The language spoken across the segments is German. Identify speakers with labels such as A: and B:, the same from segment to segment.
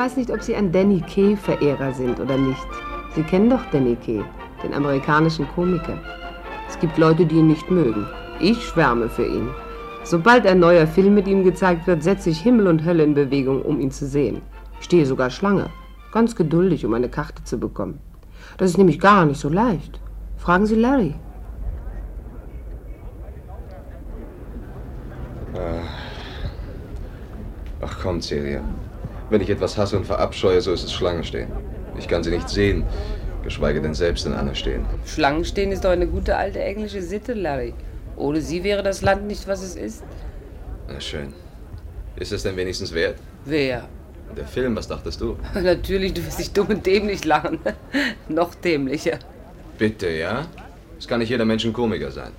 A: Ich weiß nicht, ob Sie ein Danny Kay-Verehrer sind oder nicht. Sie kennen doch Danny Kay, den amerikanischen Komiker. Es gibt Leute, die ihn nicht mögen. Ich schwärme für ihn. Sobald ein neuer Film mit ihm gezeigt wird, setze ich Himmel und Hölle in Bewegung, um ihn zu sehen. Ich stehe sogar Schlange. Ganz geduldig, um eine Karte zu bekommen. Das ist nämlich gar nicht so leicht. Fragen Sie Larry.
B: Ach komm, Celia. Wenn ich etwas hasse und verabscheue, so ist es Schlangenstehen. Ich kann sie nicht sehen, geschweige denn selbst in einer stehen.
A: Schlangenstehen ist doch eine gute alte englische Sitte, Larry. Ohne sie wäre das Land nicht, was es ist.
B: Na schön. Ist es denn wenigstens wert?
A: Wer?
B: Der Film, was dachtest du?
A: Natürlich, du wirst dich dumm und dämlich lachen. Noch dämlicher.
B: Bitte, ja? Es kann nicht jeder Mensch ein Komiker sein.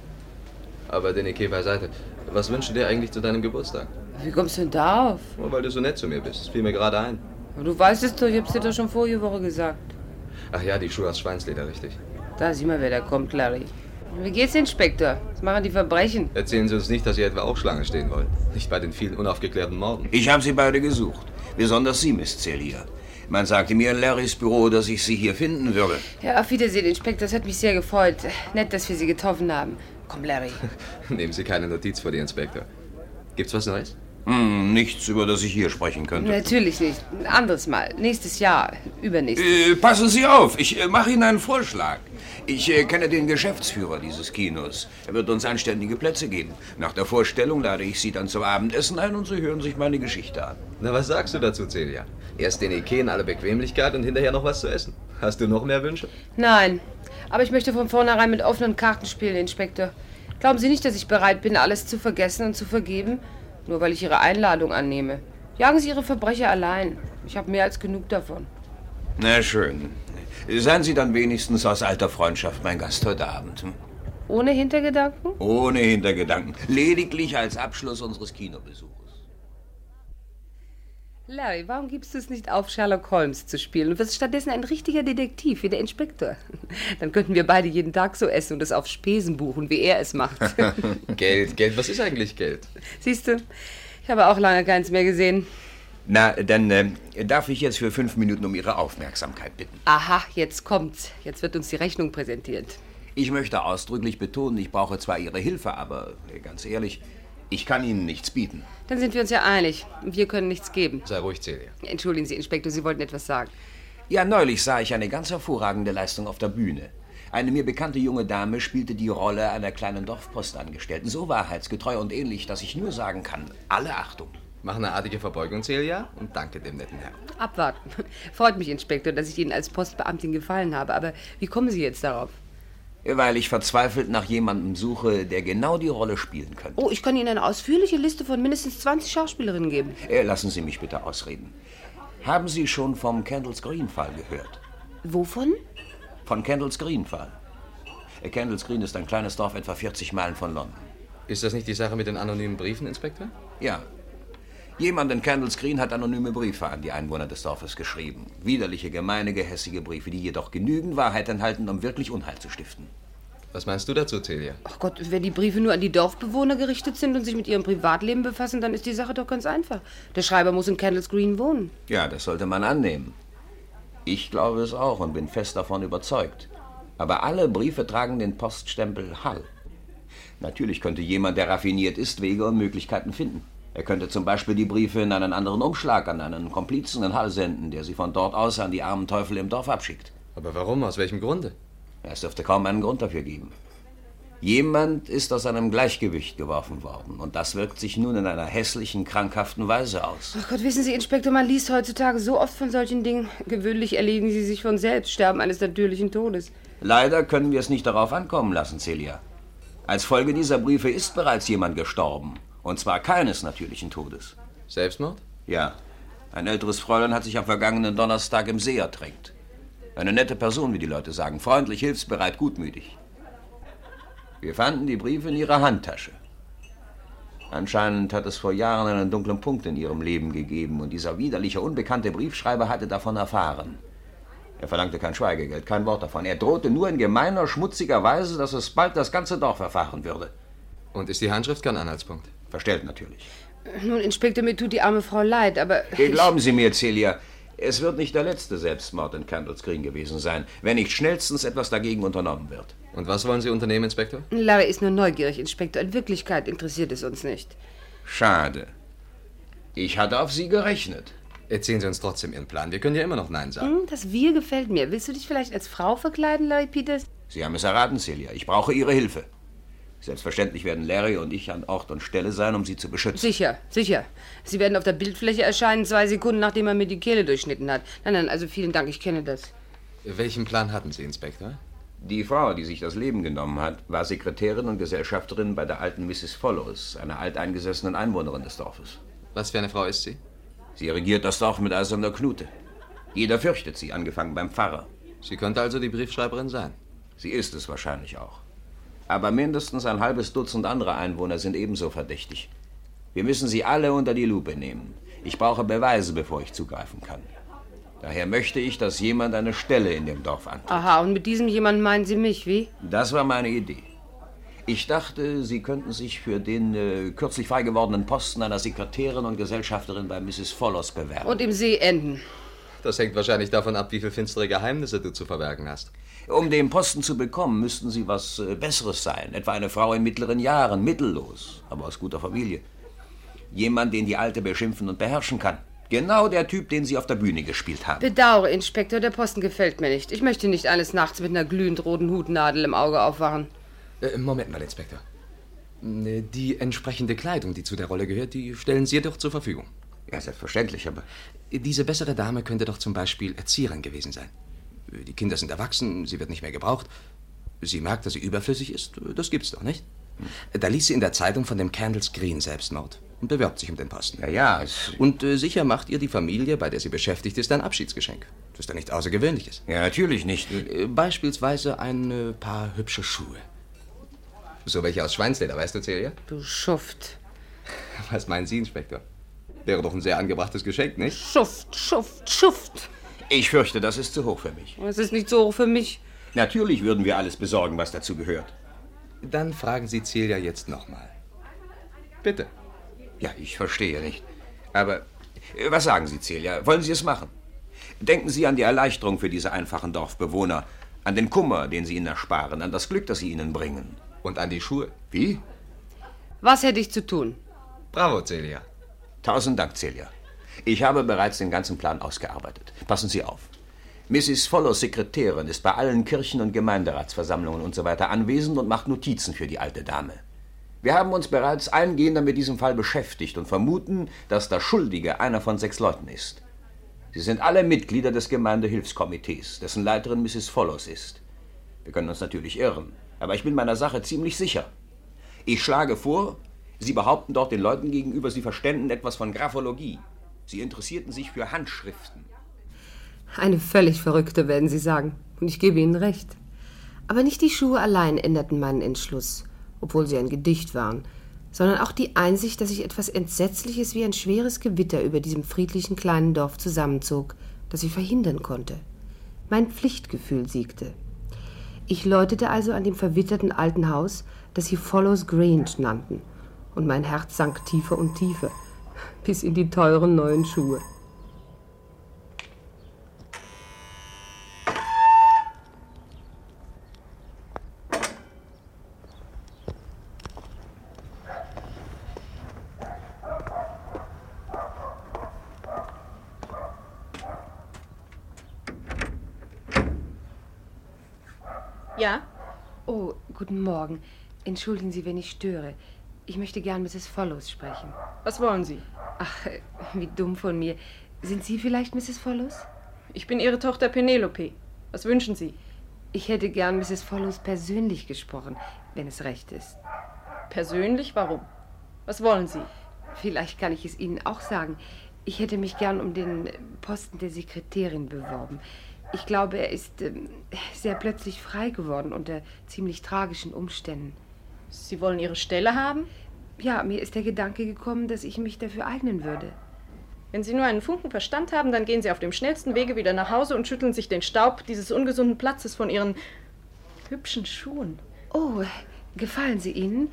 B: Aber Denike beiseite. Was wünschst du dir eigentlich zu deinem Geburtstag?
A: Wie kommst du denn darauf?
B: Nur weil du so nett zu mir bist. Das fiel mir gerade ein.
A: Du weißt es doch, ich hab's dir doch schon vorige Woche gesagt.
B: Ach ja, die Schuhe aus Schweinsleder, richtig.
A: Da sieh mal, wer da kommt, Larry. Wie geht's, Inspektor? Was machen die Verbrechen?
B: Erzählen Sie uns nicht, dass Sie etwa auch Schlange stehen wollen. Nicht bei den vielen unaufgeklärten Morden.
C: Ich habe Sie beide gesucht. Besonders Sie, Miss Celia. Man sagte mir in Larrys Büro, dass ich Sie hier finden würde.
A: Ja, auf Wiedersehen, Inspektor. Das hat mich sehr gefreut. Nett, dass wir Sie getroffen haben. Komm, Larry.
B: Nehmen Sie keine Notiz vor die Inspektor. Gibt's was Neues?
C: Hm, nichts, über das ich hier sprechen könnte.
A: Natürlich nicht. Ein anderes Mal. Nächstes Jahr. Übernächstes.
C: Äh, passen Sie auf, ich äh, mache Ihnen einen Vorschlag. Ich äh, kenne den Geschäftsführer dieses Kinos. Er wird uns anständige Plätze geben. Nach der Vorstellung lade ich Sie dann zum Abendessen ein und Sie hören sich meine Geschichte an.
B: Na, was sagst du dazu, Celia? Erst den Ike in aller Bequemlichkeit und hinterher noch was zu essen. Hast du noch mehr Wünsche?
A: Nein. Aber ich möchte von vornherein mit offenen Karten spielen, Inspektor. Glauben Sie nicht, dass ich bereit bin, alles zu vergessen und zu vergeben? Nur weil ich Ihre Einladung annehme. Jagen Sie Ihre Verbrecher allein. Ich habe mehr als genug davon.
C: Na schön. Seien Sie dann wenigstens aus alter Freundschaft mein Gast heute Abend. Hm?
A: Ohne Hintergedanken?
C: Ohne Hintergedanken. Lediglich als Abschluss unseres Kinobesuches.
A: Larry, warum gibst du es nicht auf, Sherlock Holmes zu spielen und wirst stattdessen ein richtiger Detektiv wie der Inspektor? Dann könnten wir beide jeden Tag so essen und es auf Spesen buchen, wie er es macht.
B: Geld, Geld, was ist eigentlich Geld?
A: Siehst du, ich habe auch lange keins mehr gesehen.
C: Na, dann äh, darf ich jetzt für fünf Minuten um Ihre Aufmerksamkeit bitten.
A: Aha, jetzt kommt's. Jetzt wird uns die Rechnung präsentiert.
C: Ich möchte ausdrücklich betonen, ich brauche zwar Ihre Hilfe, aber äh, ganz ehrlich, ich kann Ihnen nichts bieten.
A: Dann sind wir uns ja einig. Wir können nichts geben.
B: Sei ruhig, Celia.
A: Entschuldigen Sie, Inspektor, Sie wollten etwas sagen.
C: Ja, neulich sah ich eine ganz hervorragende Leistung auf der Bühne. Eine mir bekannte junge Dame spielte die Rolle einer kleinen Dorfpostangestellten, so wahrheitsgetreu und ähnlich, dass ich nur sagen kann, alle Achtung.
B: Mach eine artige Verbeugung, Celia, und danke dem netten Herrn.
A: Abwarten. Freut mich, Inspektor, dass ich Ihnen als Postbeamtin gefallen habe. Aber wie kommen Sie jetzt darauf?
C: Weil ich verzweifelt nach jemandem suche, der genau die Rolle spielen könnte.
A: Oh, ich kann Ihnen eine ausführliche Liste von mindestens 20 Schauspielerinnen geben.
C: Äh, lassen Sie mich bitte ausreden. Haben Sie schon vom Candles Green Fall gehört?
A: Wovon?
C: Von Candles Green Fall. Äh, Candles Green ist ein kleines Dorf etwa 40 Meilen von London.
B: Ist das nicht die Sache mit den anonymen Briefen, Inspektor?
C: Ja. Jemand in Candles Green hat anonyme Briefe an die Einwohner des Dorfes geschrieben. Widerliche, gemeine, gehässige Briefe, die jedoch genügend Wahrheit enthalten, um wirklich Unheil zu stiften.
B: Was meinst du dazu, Celia?
A: Ach Gott, wenn die Briefe nur an die Dorfbewohner gerichtet sind und sich mit ihrem Privatleben befassen, dann ist die Sache doch ganz einfach. Der Schreiber muss in Candles Green wohnen.
C: Ja, das sollte man annehmen. Ich glaube es auch und bin fest davon überzeugt. Aber alle Briefe tragen den Poststempel Hall. Natürlich könnte jemand, der raffiniert ist, Wege und Möglichkeiten finden. Er könnte zum Beispiel die Briefe in einen anderen Umschlag an einen Komplizen in Hall senden, der sie von dort aus an die armen Teufel im Dorf abschickt.
B: Aber warum? Aus welchem Grunde?
C: Es dürfte kaum einen Grund dafür geben. Jemand ist aus seinem Gleichgewicht geworfen worden. Und das wirkt sich nun in einer hässlichen, krankhaften Weise aus.
A: Ach Gott, wissen Sie, Inspektor, man liest heutzutage so oft von solchen Dingen. Gewöhnlich erledigen sie sich von selbst, sterben eines natürlichen Todes.
C: Leider können wir es nicht darauf ankommen lassen, Celia. Als Folge dieser Briefe ist bereits jemand gestorben. Und zwar keines natürlichen Todes.
B: Selbstmord?
C: Ja. Ein älteres Fräulein hat sich am vergangenen Donnerstag im See ertränkt. Eine nette Person, wie die Leute sagen. Freundlich, hilfsbereit, gutmütig. Wir fanden die Briefe in ihrer Handtasche. Anscheinend hat es vor Jahren einen dunklen Punkt in ihrem Leben gegeben und dieser widerliche, unbekannte Briefschreiber hatte davon erfahren. Er verlangte kein Schweigegeld, kein Wort davon. Er drohte nur in gemeiner, schmutziger Weise, dass es bald das ganze Dorf erfahren würde.
B: Und ist die Handschrift kein Anhaltspunkt?
C: Verstellt natürlich.
A: Nun, Inspektor, mir tut die arme Frau leid, aber.
C: Glauben Sie mir, Celia, Es wird nicht der letzte Selbstmord in Candles Green gewesen sein, wenn nicht schnellstens etwas dagegen unternommen wird.
B: Und was wollen Sie unternehmen, Inspektor?
A: Larry ist nur neugierig, Inspektor. In Wirklichkeit interessiert es uns nicht.
C: Schade. Ich hatte auf Sie gerechnet.
B: Erzählen Sie uns trotzdem Ihren Plan. Wir können ja immer noch Nein sagen.
A: Hm, das Wir gefällt mir. Willst du dich vielleicht als Frau verkleiden, Larry Peters?
C: Sie haben es erraten, Celia. Ich brauche Ihre Hilfe. Selbstverständlich werden Larry und ich an Ort und Stelle sein, um Sie zu beschützen.
A: Sicher, sicher. Sie werden auf der Bildfläche erscheinen, zwei Sekunden nachdem er mir die Kehle durchschnitten hat. Nein, nein, also vielen Dank, ich kenne das.
B: Welchen Plan hatten Sie, Inspektor?
C: Die Frau, die sich das Leben genommen hat, war Sekretärin und Gesellschafterin bei der alten Mrs. Follows, einer alteingesessenen Einwohnerin des Dorfes.
B: Was für eine Frau ist sie?
C: Sie regiert das Dorf mit eiserner Knute. Jeder fürchtet sie, angefangen beim Pfarrer.
B: Sie könnte also die Briefschreiberin sein.
C: Sie ist es wahrscheinlich auch. Aber mindestens ein halbes Dutzend andere Einwohner sind ebenso verdächtig. Wir müssen sie alle unter die Lupe nehmen. Ich brauche Beweise, bevor ich zugreifen kann. Daher möchte ich, dass jemand eine Stelle in dem Dorf antritt.
A: Aha, und mit diesem jemand meinen Sie mich, wie?
C: Das war meine Idee. Ich dachte, Sie könnten sich für den äh, kürzlich frei gewordenen Posten einer Sekretärin und Gesellschafterin bei Mrs. Follows bewerben.
A: Und im See enden.
B: Das hängt wahrscheinlich davon ab, wie viele finstere Geheimnisse du zu verbergen hast.
C: Um den Posten zu bekommen, müssten Sie was äh, Besseres sein. Etwa eine Frau in mittleren Jahren, mittellos, aber aus guter Familie. Jemand, den die Alte beschimpfen und beherrschen kann. Genau der Typ, den Sie auf der Bühne gespielt haben.
A: Bedauere, Inspektor, der Posten gefällt mir nicht. Ich möchte nicht eines Nachts mit einer glühend roten Hutnadel im Auge aufwachen.
B: Äh, Moment mal, Inspektor. Äh, Die entsprechende Kleidung, die zu der Rolle gehört, die stellen Sie doch zur Verfügung.
C: Ja, selbstverständlich, aber
B: Diese bessere Dame könnte doch zum Beispiel Erzieherin gewesen sein. Die Kinder sind erwachsen, sie wird nicht mehr gebraucht. Sie merkt, dass sie überflüssig ist. Das gibt's doch, nicht? Da liest sie in der Zeitung von dem Candles Green Selbstmord und bewirbt sich um den Posten.
C: ja, ja, es,
B: Und äh, sicher macht ihr die Familie, bei der sie beschäftigt ist, ein Abschiedsgeschenk. Das ist ja nichts Außergewöhnliches.
C: ja, natürlich nicht.
B: Äh, beispielsweise ein äh, paar hübsche Schuhe. So welche aus Schweinsleder, weißt du, Celia?
A: Du Schuft.
B: Was meinen Sie, Inspektor? Wäre doch ein sehr angebrachtes Geschenk, nicht?
A: Schuft, Schuft, Schuft.
C: Ich fürchte, das ist zu hoch für mich.
A: Es ist nicht so hoch für mich.
C: Natürlich würden wir alles besorgen, was dazu gehört.
B: Dann fragen Sie Celia jetzt nochmal. Bitte.
C: Ja, ich verstehe nicht. Aber äh, was sagen Sie, Celia? Wollen Sie es machen? Denken Sie an die Erleichterung für diese einfachen Dorfbewohner, an den Kummer, den Sie ihnen ersparen, an das Glück, das Sie ihnen bringen.
B: Und an die Schuhe.
C: Wie?
A: Was hätte ich zu tun?
B: Bravo, Celia.
C: Tausend Dank, Celia. Ich habe bereits den ganzen Plan ausgearbeitet. Passen Sie auf. Mrs. Follows Sekretärin ist bei allen Kirchen- und Gemeinderatsversammlungen und so anwesend und macht Notizen für die alte Dame. Wir haben uns bereits eingehender mit diesem Fall beschäftigt und vermuten, dass der Schuldige einer von sechs Leuten ist. Sie sind alle Mitglieder des Gemeindehilfskomitees, dessen Leiterin Mrs. Follows ist. Wir können uns natürlich irren, aber ich bin meiner Sache ziemlich sicher. Ich schlage vor, Sie behaupten dort den Leuten gegenüber, Sie verständen etwas von Graphologie. Sie interessierten sich für Handschriften.
A: Eine völlig Verrückte, werden Sie sagen. Und ich gebe Ihnen recht. Aber nicht die Schuhe allein änderten meinen Entschluss, obwohl sie ein Gedicht waren, sondern auch die Einsicht, dass sich etwas Entsetzliches wie ein schweres Gewitter über diesem friedlichen kleinen Dorf zusammenzog, das ich verhindern konnte. Mein Pflichtgefühl siegte. Ich läutete also an dem verwitterten alten Haus, das sie Follows Grange nannten, und mein Herz sank tiefer und tiefer, bis in die teuren neuen Schuhe.
D: Ja?
A: Oh, guten Morgen. Entschuldigen Sie, wenn ich störe. Ich möchte gern Mrs. Follows sprechen.
D: Was wollen Sie?
A: Ach, äh, wie dumm von mir. Sind Sie vielleicht Mrs. Follows?
D: Ich bin Ihre Tochter Penelope. Was wünschen Sie?
A: Ich hätte gern Mrs. Follows persönlich gesprochen, wenn es recht ist.
D: Persönlich? Warum? Was wollen Sie?
A: Vielleicht kann ich es Ihnen auch sagen. Ich hätte mich gern um den Posten der Sekretärin beworben. Ich glaube, er ist ähm, sehr plötzlich frei geworden unter ziemlich tragischen Umständen.
D: Sie wollen Ihre Stelle haben?
A: Ja, mir ist der Gedanke gekommen, dass ich mich dafür eignen würde.
D: Wenn Sie nur einen Funken Verstand haben, dann gehen Sie auf dem schnellsten Wege wieder nach Hause und schütteln sich den Staub dieses ungesunden Platzes von Ihren hübschen Schuhen.
A: Oh, gefallen sie Ihnen?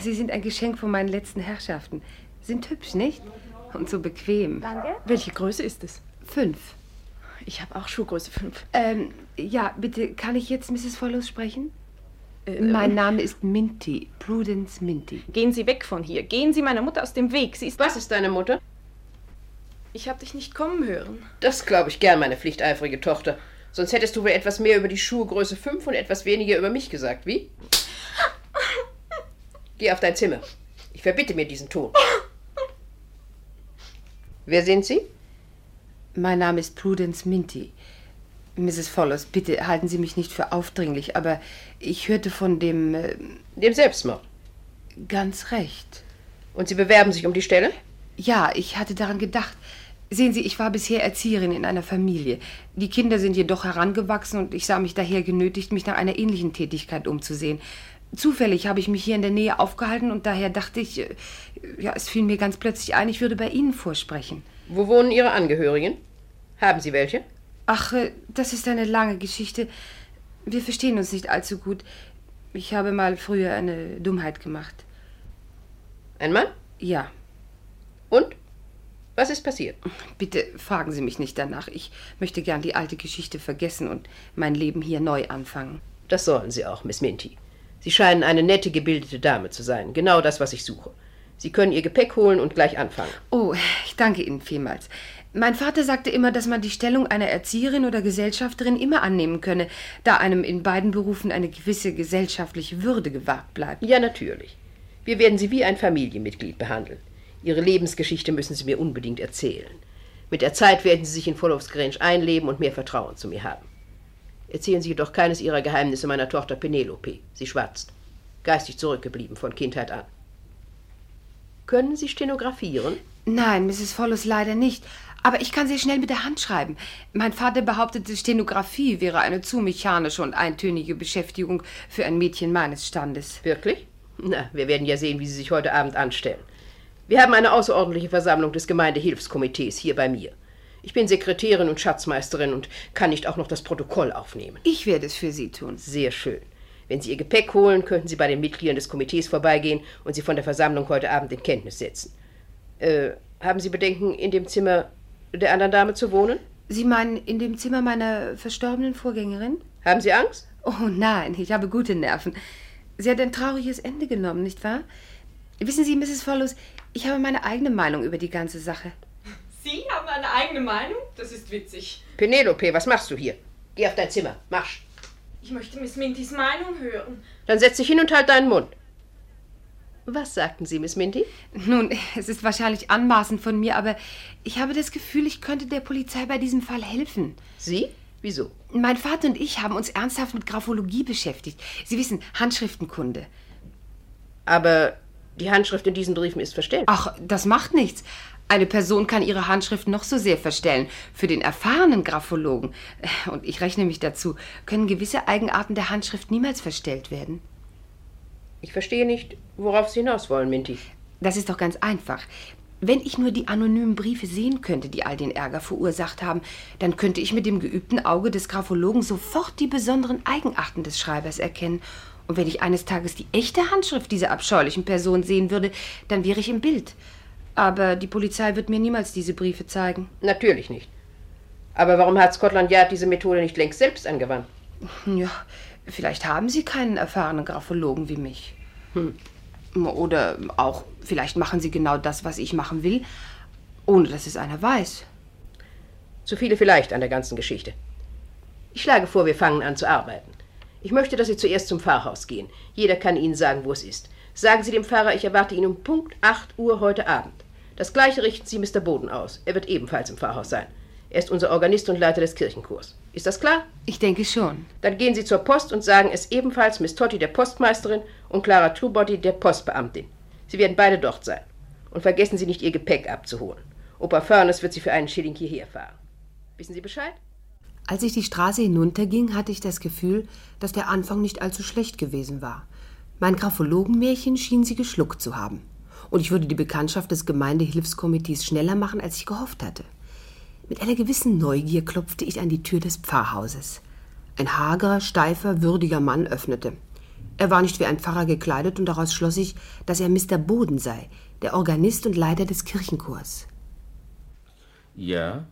A: Sie sind ein Geschenk von meinen letzten Herrschaften. Sind hübsch, nicht? Und so bequem.
D: Danke. Welche Größe ist es?
A: Fünf.
D: Ich habe auch Schuhgröße 5.
A: Ähm, ja, bitte, kann ich jetzt Mrs. Follows sprechen?
D: Äh,
A: mein Name ist Minty, Prudence Minty.
D: Gehen Sie weg von hier. Gehen Sie meiner Mutter aus dem Weg. Sie ist.
E: Was ist deine Mutter?
D: Ich habe dich nicht kommen hören.
E: Das glaube ich gern, meine pflichteifrige Tochter. Sonst hättest du wohl etwas mehr über die Schuhgröße 5 und etwas weniger über mich gesagt, wie? Geh auf dein Zimmer. Ich verbitte mir diesen Ton. Wer sind Sie?
A: Mein Name ist Prudence Minty. Mrs. Follows, bitte halten Sie mich nicht für aufdringlich, aber ich hörte von dem. Äh,
E: Dem Selbstmord.
A: ganz recht.
E: Und Sie bewerben sich um die Stelle?
A: Ja, ich hatte daran gedacht. Sehen Sie, ich war bisher Erzieherin in einer Familie. Die Kinder sind jedoch herangewachsen und ich sah mich daher genötigt, mich nach einer ähnlichen Tätigkeit umzusehen. Zufällig habe ich mich hier in der Nähe aufgehalten und daher dachte ich, äh, ja, es fiel mir ganz plötzlich ein, ich würde bei Ihnen vorsprechen.
E: Wo wohnen Ihre Angehörigen? Haben Sie welche?
A: Ach, äh, das ist eine lange Geschichte. Wir verstehen uns nicht allzu gut. Ich habe mal früher eine Dummheit gemacht.
E: Ein Mann?
A: Ja,
E: Und? Was ist passiert?
A: bitte fragen Sie mich nicht danach. Ich möchte gern die alte Geschichte vergessen und mein Leben hier neu anfangen.
E: Das sollen Sie auch, Miss Minty. Sie scheinen eine nette, gebildete Dame zu sein. Genau das, was ich suche. Sie können Ihr Gepäck holen und gleich anfangen.
A: Oh, ich danke Ihnen vielmals. Mein Vater sagte immer, dass man die Stellung einer Erzieherin oder Gesellschafterin immer annehmen könne, da einem in beiden Berufen eine gewisse gesellschaftliche Würde gewahrt bleibt.
E: Ja, natürlich. Wir werden Sie wie ein Familienmitglied behandeln. Ihre Lebensgeschichte müssen Sie mir unbedingt erzählen. Mit der Zeit werden Sie sich in Follows Grange einleben und mehr Vertrauen zu mir haben. Erzählen Sie jedoch keines Ihrer Geheimnisse meiner Tochter Penelope. Sie schwatzt. Geistig zurückgeblieben von Kindheit an. Können Sie stenografieren?
A: Nein, Mrs. Follows leider nicht. Aber ich kann sehr schnell mit der Hand schreiben. Mein Vater behauptete, Stenografie wäre eine zu mechanische und eintönige Beschäftigung für ein Mädchen meines Standes.
E: Wirklich? Na, wir werden ja sehen, wie Sie sich heute Abend anstellen. Wir haben eine außerordentliche Versammlung des Gemeindehilfskomitees hier bei mir. Ich bin Sekretärin und Schatzmeisterin und kann nicht auch noch das Protokoll aufnehmen.
A: Ich werde es für Sie tun.
E: Sehr schön. Wenn Sie Ihr Gepäck holen, könnten Sie bei den Mitgliedern des Komitees vorbeigehen und Sie von der Versammlung heute Abend in Kenntnis setzen. Äh, haben Sie Bedenken, in dem Zimmer der anderen Dame zu wohnen?
A: Sie meinen in dem Zimmer meiner verstorbenen Vorgängerin?
E: Haben Sie Angst?
A: Oh nein, ich habe gute Nerven. Sie hat ein trauriges Ende genommen, nicht wahr? Wissen Sie, Mrs. Follows, ich habe meine eigene Meinung über die ganze Sache.
D: Sie haben eine eigene Meinung? Das ist witzig.
E: Penelope, was machst du hier? Geh auf dein Zimmer. Marsch.
D: Ich möchte Miss Mintys Meinung hören.
E: Dann setz dich hin und halt deinen Mund. Was sagten Sie, Miss Minty?
A: Nun, es ist wahrscheinlich anmaßend von mir, aber ich habe das Gefühl, ich könnte der Polizei bei diesem Fall helfen.
E: Sie? Wieso?
A: Mein Vater und ich haben uns ernsthaft mit Graphologie beschäftigt. Sie wissen, Handschriftenkunde.
E: Aber die Handschrift in diesen Briefen ist verstellt.
A: Ach, das macht nichts. Eine Person kann ihre Handschrift noch so sehr verstellen. Für den erfahrenen Graphologen, und ich rechne mich dazu, können gewisse Eigenarten der Handschrift niemals verstellt werden.
E: Ich verstehe nicht, worauf Sie hinaus wollen, Minty.
A: Das ist doch ganz einfach. Wenn ich nur die anonymen Briefe sehen könnte, die all den Ärger verursacht haben, dann könnte ich mit dem geübten Auge des Graphologen sofort die besonderen Eigenarten des Schreibers erkennen. Und wenn ich eines Tages die echte Handschrift dieser abscheulichen Person sehen würde, dann wäre ich im Bild. Aber die Polizei wird mir niemals diese Briefe zeigen.
E: Natürlich nicht. Aber warum hat Scotland Yard diese Methode nicht längst selbst angewandt?
A: Ja, vielleicht haben Sie keinen erfahrenen Graphologen wie mich. Hm. Oder auch, vielleicht machen Sie genau das, was ich machen will, ohne dass es einer weiß.
E: Zu viele vielleicht an der ganzen Geschichte. Ich schlage vor, wir fangen an zu arbeiten. Ich möchte, dass Sie zuerst zum Pfarrhaus gehen. Jeder kann Ihnen sagen, wo es ist. Sagen Sie dem Pfarrer, ich erwarte ihn um Punkt 8 Uhr heute Abend. Das gleiche richten Sie Mr. Boden aus. Er wird ebenfalls im Pfarrhaus sein. Er ist unser Organist und Leiter des Kirchenchors. Ist das klar?
A: Ich denke schon.
E: Dann gehen Sie zur Post und sagen es ebenfalls Miss Totti, der Postmeisterin, und Clara Truebody, der Postbeamtin. Sie werden beide dort sein. Und vergessen Sie nicht, Ihr Gepäck abzuholen. Opa Furnace wird Sie für einen Schilling hierher fahren. Wissen Sie Bescheid?
A: Als ich die Straße hinunterging, hatte ich das Gefühl, dass der Anfang nicht allzu schlecht gewesen war. Mein Graphologenmärchen schien sie geschluckt zu haben. Und ich würde die Bekanntschaft des Gemeindehilfskomitees schneller machen, als ich gehofft hatte. Mit einer gewissen Neugier klopfte ich an die Tür des Pfarrhauses. Ein hagerer, steifer, würdiger Mann öffnete. Er war nicht wie ein Pfarrer gekleidet und daraus schloss ich, dass er Mr. Boden sei, der Organist und Leiter des Kirchenchors.
F: Ja?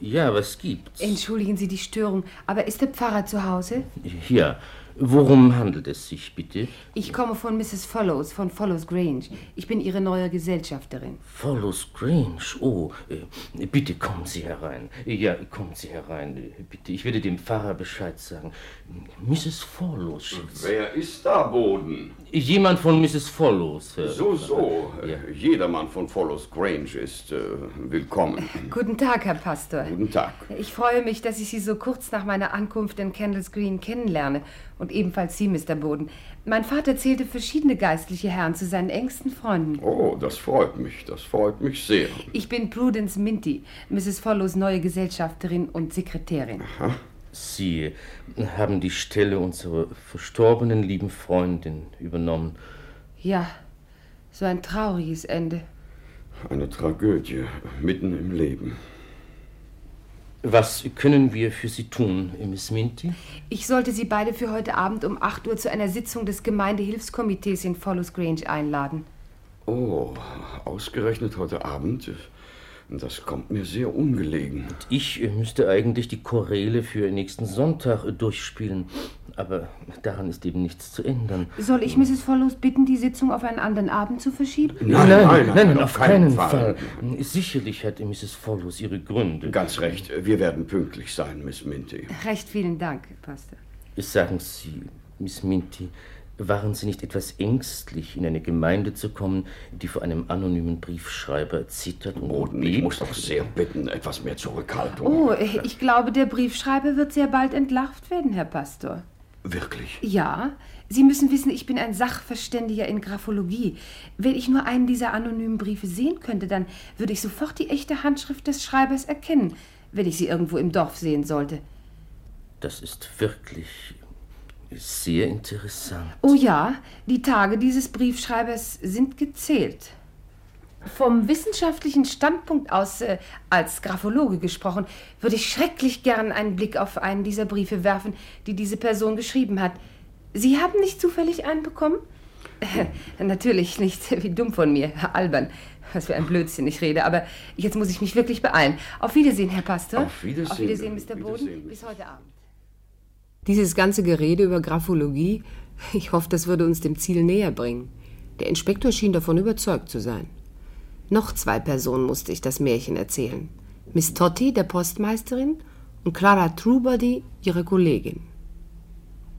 F: Ja, was gibt's?
A: Entschuldigen Sie die Störung, aber ist der Pfarrer zu Hause?
F: Ja. Worum handelt es sich bitte?
A: Ich komme von Mrs. Follows, von Follows Grange. Ich bin Ihre neue Gesellschafterin.
F: Follows Grange? Oh, äh, bitte kommen Sie herein. Ja, kommen Sie herein, bitte. Ich werde dem Pfarrer Bescheid sagen. Mrs. Follows.
G: Wer ist da, Boden?
F: Jemand von Mrs. Follows.
G: Herr so, so. Ja. Jedermann von Follows Grange ist äh, willkommen.
A: Guten Tag, Herr Pastor.
G: Guten Tag.
A: Ich freue mich, dass ich Sie so kurz nach meiner Ankunft in Candles Green kennenlerne und ebenfalls Sie, Mr. Boden. Mein Vater zählte verschiedene geistliche Herren zu seinen engsten Freunden.
G: Oh, das freut mich, das freut mich sehr.
A: Ich bin Prudence Minty, Mrs. Follows neue Gesellschafterin und Sekretärin.
F: Aha. Sie haben die Stelle unserer verstorbenen lieben Freundin übernommen.
A: Ja, so ein trauriges Ende.
G: Eine Tragödie mitten im Leben.
F: Was können wir für Sie tun, Miss Minty?
A: Ich sollte Sie beide für heute Abend um 8 Uhr zu einer Sitzung des Gemeindehilfskomitees in Follows Grange einladen.
G: Oh, ausgerechnet heute Abend? Das kommt mir sehr ungelegen.
F: Ich müsste eigentlich die Choräle für nächsten Sonntag durchspielen. Aber daran ist eben nichts zu ändern.
A: Soll ich Mrs. Follows bitten, die Sitzung auf einen anderen Abend zu verschieben?
F: Nein, nein, nein, nein, nein auf, keinen, Fall. Fall. Sicherlich hat Mrs. Follows ihre Gründe.
G: Ganz recht. Wir werden pünktlich sein, Miss Minty.
A: Recht vielen Dank, Pastor.
F: Sagen Sie, Miss Minty, waren Sie nicht etwas ängstlich, in eine Gemeinde zu kommen, die vor einem anonymen Briefschreiber zittert und
G: Boden, ich muss doch sehr bitten, etwas mehr Zurückhaltung.
A: Oh, ich glaube, der Briefschreiber wird sehr bald entlarvt werden, Herr Pastor.
G: Wirklich?
A: Ja. Sie müssen wissen, ich bin ein Sachverständiger in Graphologie. Wenn ich nur einen dieser anonymen Briefe sehen könnte, dann würde ich sofort die echte Handschrift des Schreibers erkennen, wenn ich sie irgendwo im Dorf sehen sollte.
F: Das ist wirklich sehr interessant.
A: Oh ja, die Tage dieses Briefschreibers sind gezählt. Vom wissenschaftlichen Standpunkt aus, äh, als Graphologe gesprochen, würde ich schrecklich gern einen Blick auf einen dieser Briefe werfen, die diese Person geschrieben hat. Sie haben nicht zufällig einen bekommen? Äh, natürlich nicht, wie dumm von mir, albern. Was für ein Blödsinn ich rede, aber jetzt muss ich mich wirklich beeilen. Auf Wiedersehen, Herr Pastor.
G: Auf Wiedersehen.
A: Auf Wiedersehen, Mr. Boden. Wiedersehen. Bis heute Abend.
H: Dieses ganze Gerede über Graphologie, ich hoffe, das würde uns dem Ziel näher bringen. Der Inspektor schien davon überzeugt zu sein. Noch zwei Personen musste ich das Märchen erzählen. Miss Totti, der Postmeisterin, und Clara Trubody, ihre Kollegin.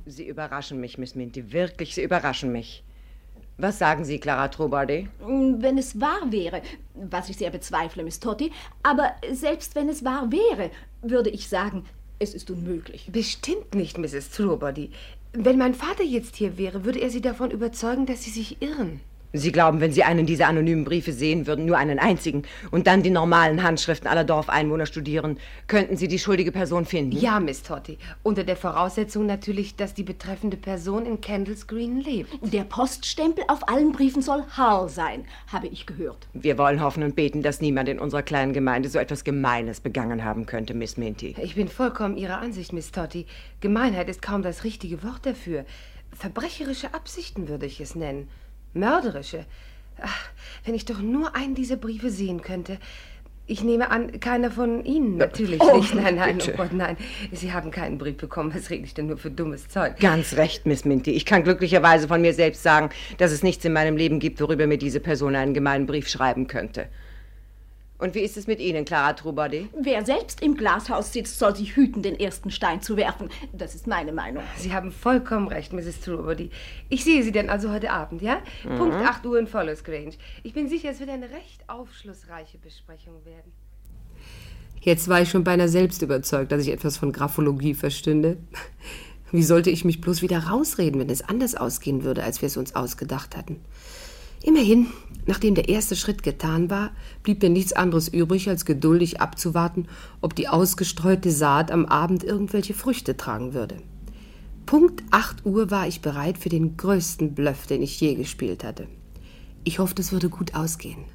I: Sie überraschen mich, Miss Minty. Wirklich, Sie überraschen mich. Was sagen Sie, Clara Trubody?
J: Wenn es wahr wäre, was ich sehr bezweifle, Miss Totti, aber selbst wenn es wahr wäre, würde ich sagen, es ist unmöglich.
A: Bestimmt nicht, Mrs. Trubody. Wenn mein Vater jetzt hier wäre, würde er Sie davon überzeugen, dass Sie sich irren.
I: Sie glauben, wenn Sie einen dieser anonymen Briefe sehen würden, nur einen einzigen, und dann die normalen Handschriften aller Dorfeinwohner studieren, könnten Sie die schuldige Person finden?
A: Ja, Miss Totty. Unter der Voraussetzung natürlich, dass die betreffende Person in Candles Green lebt.
J: Der Poststempel auf allen Briefen soll Hall sein, habe ich gehört.
I: Wir wollen hoffen und beten, dass niemand in unserer kleinen Gemeinde so etwas Gemeines begangen haben könnte, Miss Minty.
A: Ich bin vollkommen Ihrer Ansicht, Miss Totty. Gemeinheit ist kaum das richtige Wort dafür. Verbrecherische Absichten würde ich es nennen. Mörderische. Ach, wenn ich doch nur einen dieser Briefe sehen könnte. Ich nehme an, keiner von Ihnen natürlich oh, nicht. Nein, nein, bitte. oh Gott, nein. Sie haben keinen Brief bekommen. Was rede ich denn nur für dummes Zeug?
I: Ganz recht, Miss Minty. Ich kann glücklicherweise von mir selbst sagen, dass es nichts in meinem Leben gibt, worüber mir diese Person einen gemeinen Brief schreiben könnte. Und wie ist es mit Ihnen, Clara Trubody?
J: Wer selbst im Glashaus sitzt, soll sich hüten, den ersten Stein zu werfen. Das ist meine Meinung.
A: Sie haben vollkommen recht, Mrs. Trubody. Ich sehe Sie denn also heute Abend, ja? Mhm. Punkt 8 Uhr in Follows Grange. Ich bin sicher, es wird eine recht aufschlussreiche Besprechung werden.
H: Jetzt war ich schon beinahe selbst überzeugt, dass ich etwas von Graphologie verstünde. Wie sollte ich mich bloß wieder rausreden, wenn es anders ausgehen würde, als wir es uns ausgedacht hatten? Immerhin, nachdem der erste Schritt getan war, blieb mir nichts anderes übrig, als geduldig abzuwarten, ob die ausgestreute Saat am Abend irgendwelche Früchte tragen würde. Punkt 8 Uhr war ich bereit für den größten Bluff, den ich je gespielt hatte. Ich hoffe, es würde gut ausgehen.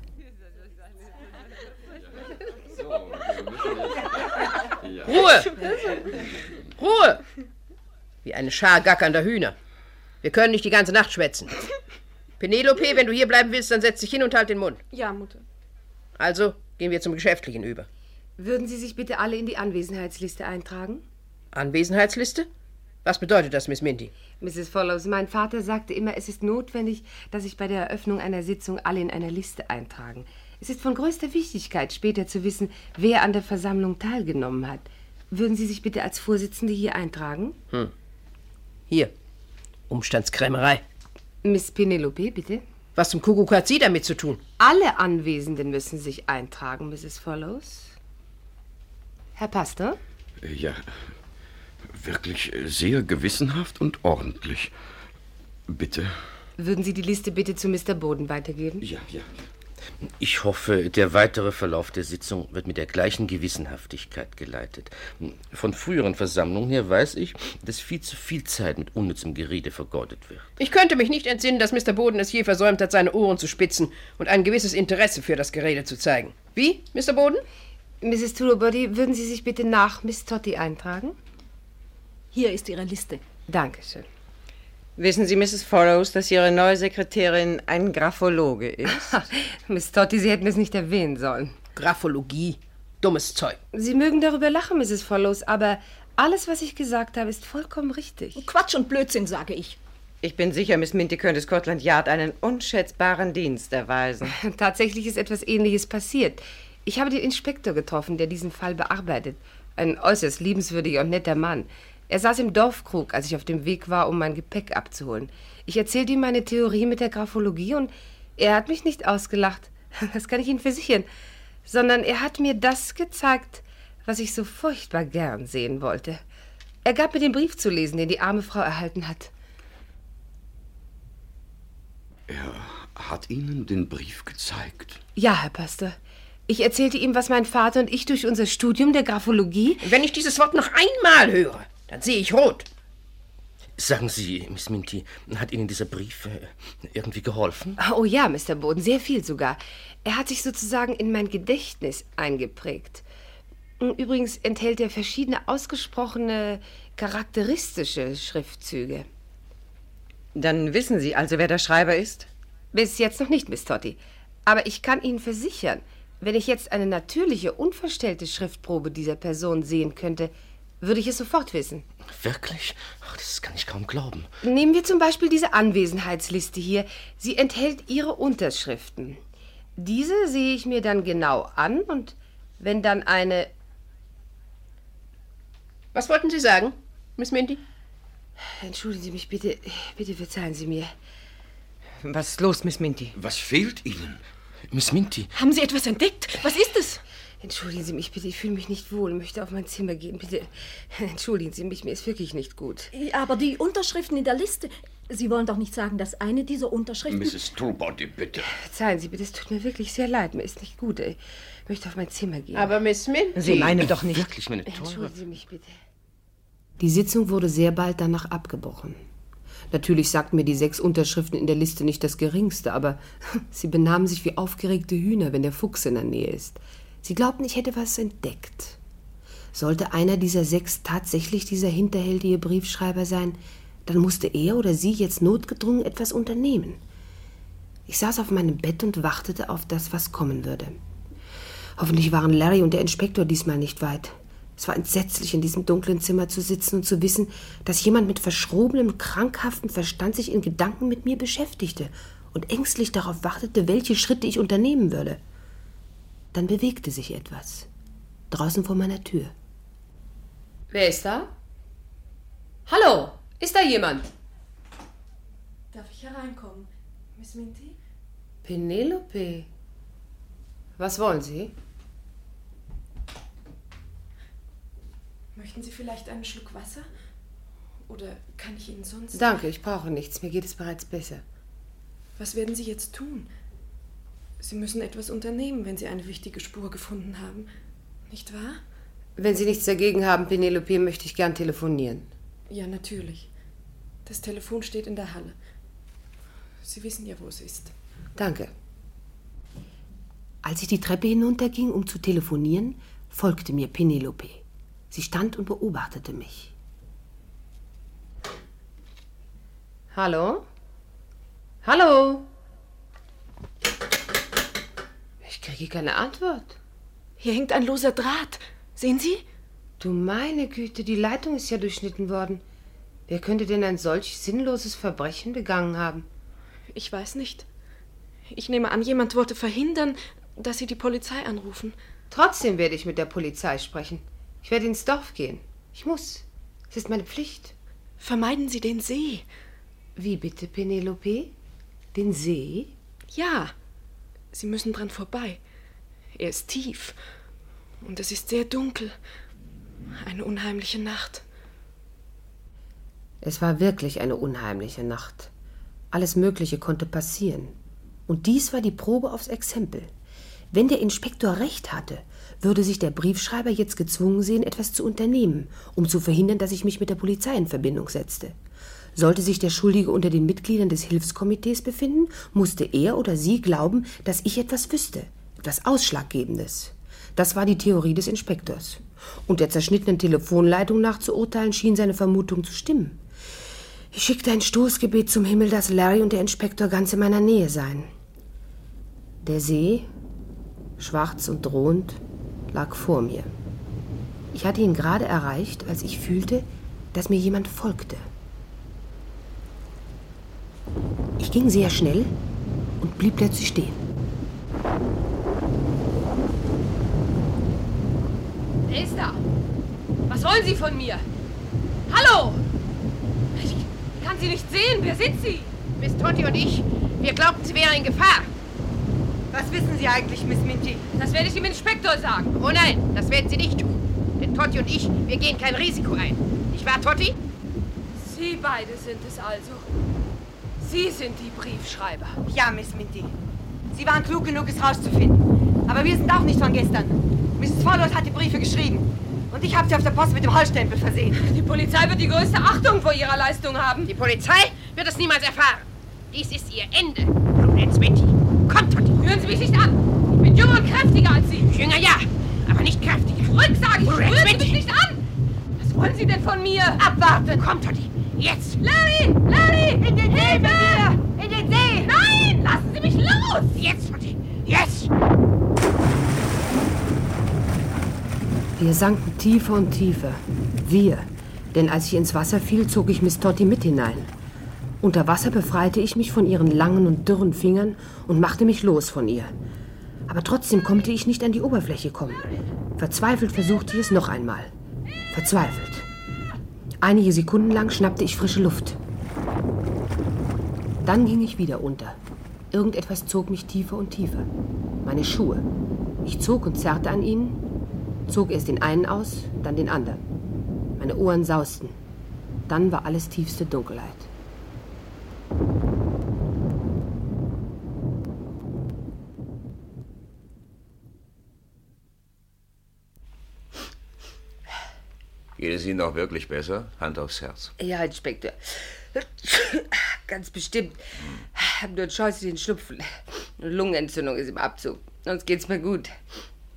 E: Ruhe! Ruhe! Wie eine Schar gackernder Hühner. Wir können nicht die ganze Nacht schwätzen. Penelope, wenn du hier bleiben willst, dann setz dich hin und halt den Mund.
D: Ja, Mutter.
E: Also, Gehen wir zum Geschäftlichen über.
A: Würden Sie sich bitte alle in die Anwesenheitsliste eintragen?
E: Anwesenheitsliste? Was bedeutet das, Miss Mindy?
A: Mrs. Follows, mein Vater sagte immer, es ist notwendig, dass sich bei der Eröffnung einer Sitzung alle in einer Liste eintragen. Es ist von größter Wichtigkeit, später zu wissen, wer an der Versammlung teilgenommen hat. Würden Sie sich bitte als Vorsitzende hier eintragen?
E: Hm. Hier. Umstandskrämerei.
A: Miss Penelope, bitte.
E: Was zum Kuckuck hat sie damit zu tun?
A: Alle Anwesenden müssen sich eintragen, Mrs. Follows. Herr Pastor?
G: Ja, wirklich sehr gewissenhaft und ordentlich. Bitte.
A: Würden Sie die Liste bitte zu Mr. Boden weitergeben?
G: Ja, ja.
F: Ich hoffe, der weitere Verlauf der Sitzung wird mit der gleichen Gewissenhaftigkeit geleitet. Von früheren Versammlungen her weiß ich, dass viel zu viel Zeit mit unnützem Gerede vergeudet wird.
E: Ich könnte mich nicht entsinnen, dass Mr. Boden es je versäumt hat, seine Ohren zu spitzen und ein gewisses Interesse für das Gerede zu zeigen. Wie, Mr. Boden?
A: Mrs. Tulobody, würden Sie sich bitte nach Miss Totti eintragen?
J: Hier ist Ihre Liste.
A: Dankeschön.
I: Wissen Sie, Mrs. Follows, dass Ihre neue Sekretärin ein Graphologe ist?
A: Miss Totti, Sie hätten es nicht erwähnen sollen.
E: Graphologie. Dummes Zeug.
A: Sie mögen darüber lachen, Mrs. Follows, aber alles, was ich gesagt habe, ist vollkommen richtig.
J: Quatsch und Blödsinn, sage ich.
I: Ich bin sicher, Miss Minty könnte Scotland Yard einen unschätzbaren Dienst erweisen.
A: Tatsächlich ist etwas Ähnliches passiert. Ich habe den Inspektor getroffen, der diesen Fall bearbeitet. Ein äußerst liebenswürdiger und netter Mann. Er saß im Dorfkrug, als ich auf dem Weg war, um mein Gepäck abzuholen. Ich erzählte ihm meine Theorie mit der Graphologie und er hat mich nicht ausgelacht. Das kann ich Ihnen versichern. Sondern er hat mir das gezeigt, was ich so furchtbar gern sehen wollte. Er gab mir den Brief zu lesen, den die arme Frau erhalten hat.
G: Er hat Ihnen den Brief gezeigt?
A: Ja, Herr Pastor. Ich erzählte ihm, was mein Vater und ich durch unser Studium der Graphologie.
E: Wenn ich dieses Wort noch einmal höre, dann sehe ich rot.
F: Sagen Sie, Miss Minty, hat Ihnen dieser Brief äh, irgendwie geholfen?
A: Oh ja, Mr. Boden, sehr viel sogar. Er hat sich sozusagen in mein Gedächtnis eingeprägt. Übrigens enthält er verschiedene ausgesprochene, charakteristische Schriftzüge.
I: Dann wissen Sie also, wer der Schreiber ist?
A: Bis jetzt noch nicht, Miss Totti. Aber ich kann Ihnen versichern, wenn ich jetzt eine natürliche, unverstellte Schriftprobe dieser Person sehen könnte, würde ich es sofort wissen.
F: Wirklich? Ach, das kann ich kaum glauben.
A: Nehmen wir zum Beispiel diese Anwesenheitsliste hier. Sie enthält Ihre Unterschriften. Diese sehe ich mir dann genau an und wenn dann eine.
E: Was wollten Sie sagen, Miss Mindy?
A: Entschuldigen Sie mich bitte. Bitte verzeihen Sie mir.
I: Was ist los, Miss Minty?
G: Was fehlt Ihnen?
F: Miss Minty.
J: Haben Sie etwas entdeckt? Was ist es?
A: Entschuldigen Sie mich bitte, ich fühle mich nicht wohl, möchte auf mein Zimmer gehen. Bitte, entschuldigen Sie mich, mir ist wirklich nicht gut.
J: Aber die Unterschriften in der Liste. Sie wollen doch nicht sagen, dass eine dieser Unterschriften.
G: Mrs. Truebody, bitte.
A: Verzeihen Sie bitte, es tut mir wirklich sehr leid, mir ist nicht gut. Ich möchte auf mein Zimmer gehen.
E: Aber Miss Minty.
I: Sie meinen doch nicht.
F: Wirklich, meine Teure.
A: Entschuldigen Sie mich bitte. Die Sitzung wurde sehr bald danach abgebrochen. Natürlich sagten mir die sechs Unterschriften in der Liste nicht das geringste, aber sie benahmen sich wie aufgeregte Hühner, wenn der Fuchs in der Nähe ist. Sie glaubten, ich hätte was entdeckt. Sollte einer dieser sechs tatsächlich dieser hinterhältige Briefschreiber sein, dann musste er oder sie jetzt notgedrungen etwas unternehmen. Ich saß auf meinem Bett und wartete auf das, was kommen würde. Hoffentlich waren Larry und der Inspektor diesmal nicht weit. Es war entsetzlich, in diesem dunklen Zimmer zu sitzen und zu wissen, dass jemand mit verschrobenem, krankhaftem Verstand sich in Gedanken mit mir beschäftigte und ängstlich darauf wartete, welche Schritte ich unternehmen würde. Dann bewegte sich etwas. Draußen vor meiner Tür. Wer ist da? Hallo, ist da jemand?
D: Darf ich hereinkommen, Miss Minty?
A: Penelope. Was wollen Sie?
D: Möchten Sie vielleicht einen Schluck Wasser? Oder kann ich Ihnen sonst.
A: Danke, ich brauche nichts. Mir geht es bereits besser.
D: Was werden Sie jetzt tun? Sie müssen etwas unternehmen, wenn Sie eine wichtige Spur gefunden haben. Nicht wahr?
A: Wenn Sie nichts dagegen haben, Penelope, möchte ich gern telefonieren.
D: Ja, natürlich. Das Telefon steht in der Halle. Sie wissen ja, wo es ist.
A: Danke. Als ich die Treppe hinunterging, um zu telefonieren, folgte mir Penelope. Sie stand und beobachtete mich. Hallo? Hallo? Ich kriege keine Antwort.
D: Hier hängt ein loser Draht. Sehen Sie?
A: Du meine Güte, die Leitung ist ja durchschnitten worden. Wer könnte denn ein solch sinnloses Verbrechen begangen haben?
D: Ich weiß nicht. Ich nehme an, jemand wollte verhindern, dass Sie die Polizei anrufen.
A: Trotzdem werde ich mit der Polizei sprechen. Ich werde ins Dorf gehen. Ich muss. Es ist meine Pflicht.
D: Vermeiden Sie den See.
A: Wie bitte, Penelope? Den See?
D: Ja. Sie müssen dran vorbei. Er ist tief. Und es ist sehr dunkel. Eine unheimliche Nacht.
A: Es war wirklich eine unheimliche Nacht. Alles Mögliche konnte passieren. Und dies war die Probe aufs Exempel. Wenn der Inspektor recht hatte, würde sich der Briefschreiber jetzt gezwungen sehen, etwas zu unternehmen, um zu verhindern, dass ich mich mit der Polizei in Verbindung setzte. Sollte sich der Schuldige unter den Mitgliedern des Hilfskomitees befinden, musste er oder sie glauben, dass ich etwas wüsste, etwas Ausschlaggebendes. Das war die Theorie des Inspektors. Und der zerschnittenen Telefonleitung nach zu urteilen, schien seine Vermutung zu stimmen. Ich schickte ein Stoßgebet zum Himmel, dass Larry und der Inspektor ganz in meiner Nähe seien. Der See, schwarz und drohend, lag vor mir. Ich hatte ihn gerade erreicht, als ich fühlte, dass mir jemand folgte. Ich ging sehr schnell und blieb plötzlich stehen.
K: Wer ist da? Was wollen Sie von mir? Hallo! Ich kann Sie nicht sehen. Wer sind Sie?
E: Miss Totti und ich, wir glaubten, Sie wären in Gefahr.
I: Was wissen Sie eigentlich, Miss Minty?
K: Das werde ich dem Inspektor sagen.
E: Oh nein, das werden Sie nicht tun. Denn Totti und ich, wir gehen kein Risiko ein. Nicht wahr, Totti?
K: Sie beide sind es also. Sie sind die Briefschreiber.
I: Ja, Miss Minty. Sie waren klug genug, es rauszufinden. Aber wir sind auch nicht von gestern. Mrs. Fallowes hat die Briefe geschrieben. Und ich habe sie auf der Post mit dem Holzstempel versehen.
K: Die Polizei wird die größte Achtung vor ihrer Leistung haben.
E: Die Polizei wird es niemals erfahren. Dies ist ihr Ende, Prudence Betty. Kommt, Totti.
K: Hören Sie mich nicht an. Ich bin jünger und kräftiger als Sie.
E: Jünger ja, aber nicht kräftiger.
K: Zurück, sage ich.
E: Prudence
K: Rühren Sie mich nicht an. Was wollen Sie denn von mir?
E: Abwarten. Kommt, Totti. Jetzt.
K: Larry! Larry!
I: In den See,
K: Hilfe!
I: bitte! In den See!
K: Nein! Lassen Sie mich los!
E: Jetzt, Totti. Jetzt.
A: Wir sanken tiefer und tiefer. Wir. Denn als ich ins Wasser fiel, zog ich Miss Totti mit hinein. Unter Wasser befreite ich mich von ihren langen und dürren Fingern und machte mich los von ihr. Aber trotzdem konnte ich nicht an die Oberfläche kommen. Verzweifelt versuchte ich es noch einmal. Verzweifelt. Einige Sekunden lang schnappte ich frische Luft. Dann ging ich wieder unter. Irgendetwas zog mich tiefer und tiefer. Meine Schuhe. Ich zog und zerrte an ihnen, zog erst den einen aus, dann den anderen. Meine Ohren sausten. Dann war alles tiefste Dunkelheit.
C: Geht es Ihnen auch wirklich besser? Hand aufs Herz.
A: Ja, Inspektor. Ganz bestimmt. Hab nur scheußlichen Schnupfen. Eine Lungenentzündung ist im Abzug. Sonst geht's mir gut.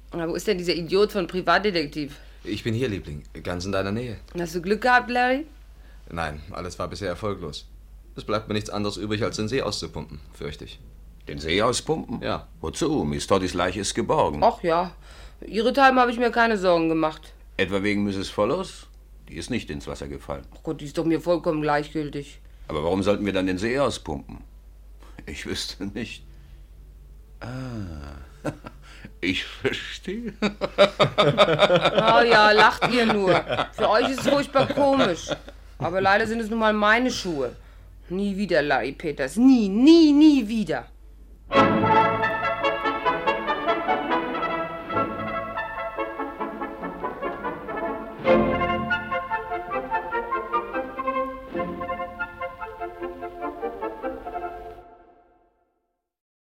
A: Aber wo ist denn dieser Idiot von Privatdetektiv?
B: Ich bin hier, Liebling, ganz in deiner Nähe.
A: Hast du Glück gehabt, Larry?
B: Nein, alles war bisher erfolglos. Es bleibt mir nichts anderes übrig, als den See auszupumpen, fürchte ich.
C: Den See auspumpen?
B: Ja.
C: Wozu? Miss Toddys Leiche ist geborgen.
A: Ach ja. Ihrethalben habe ich mir keine Sorgen gemacht.
C: Etwa wegen Mrs. Follows? Die ist nicht ins Wasser gefallen.
A: Ach Gott, die ist doch mir vollkommen gleichgültig.
C: Aber warum sollten wir dann den See auspumpen? Ich wüsste nicht. Ah, ich verstehe.
A: Oh ja, lacht ihr nur. Für euch ist es furchtbar komisch. Aber leider sind es nun mal meine Schuhe. Nie wieder, Larry Peters. Nie, nie, nie wieder.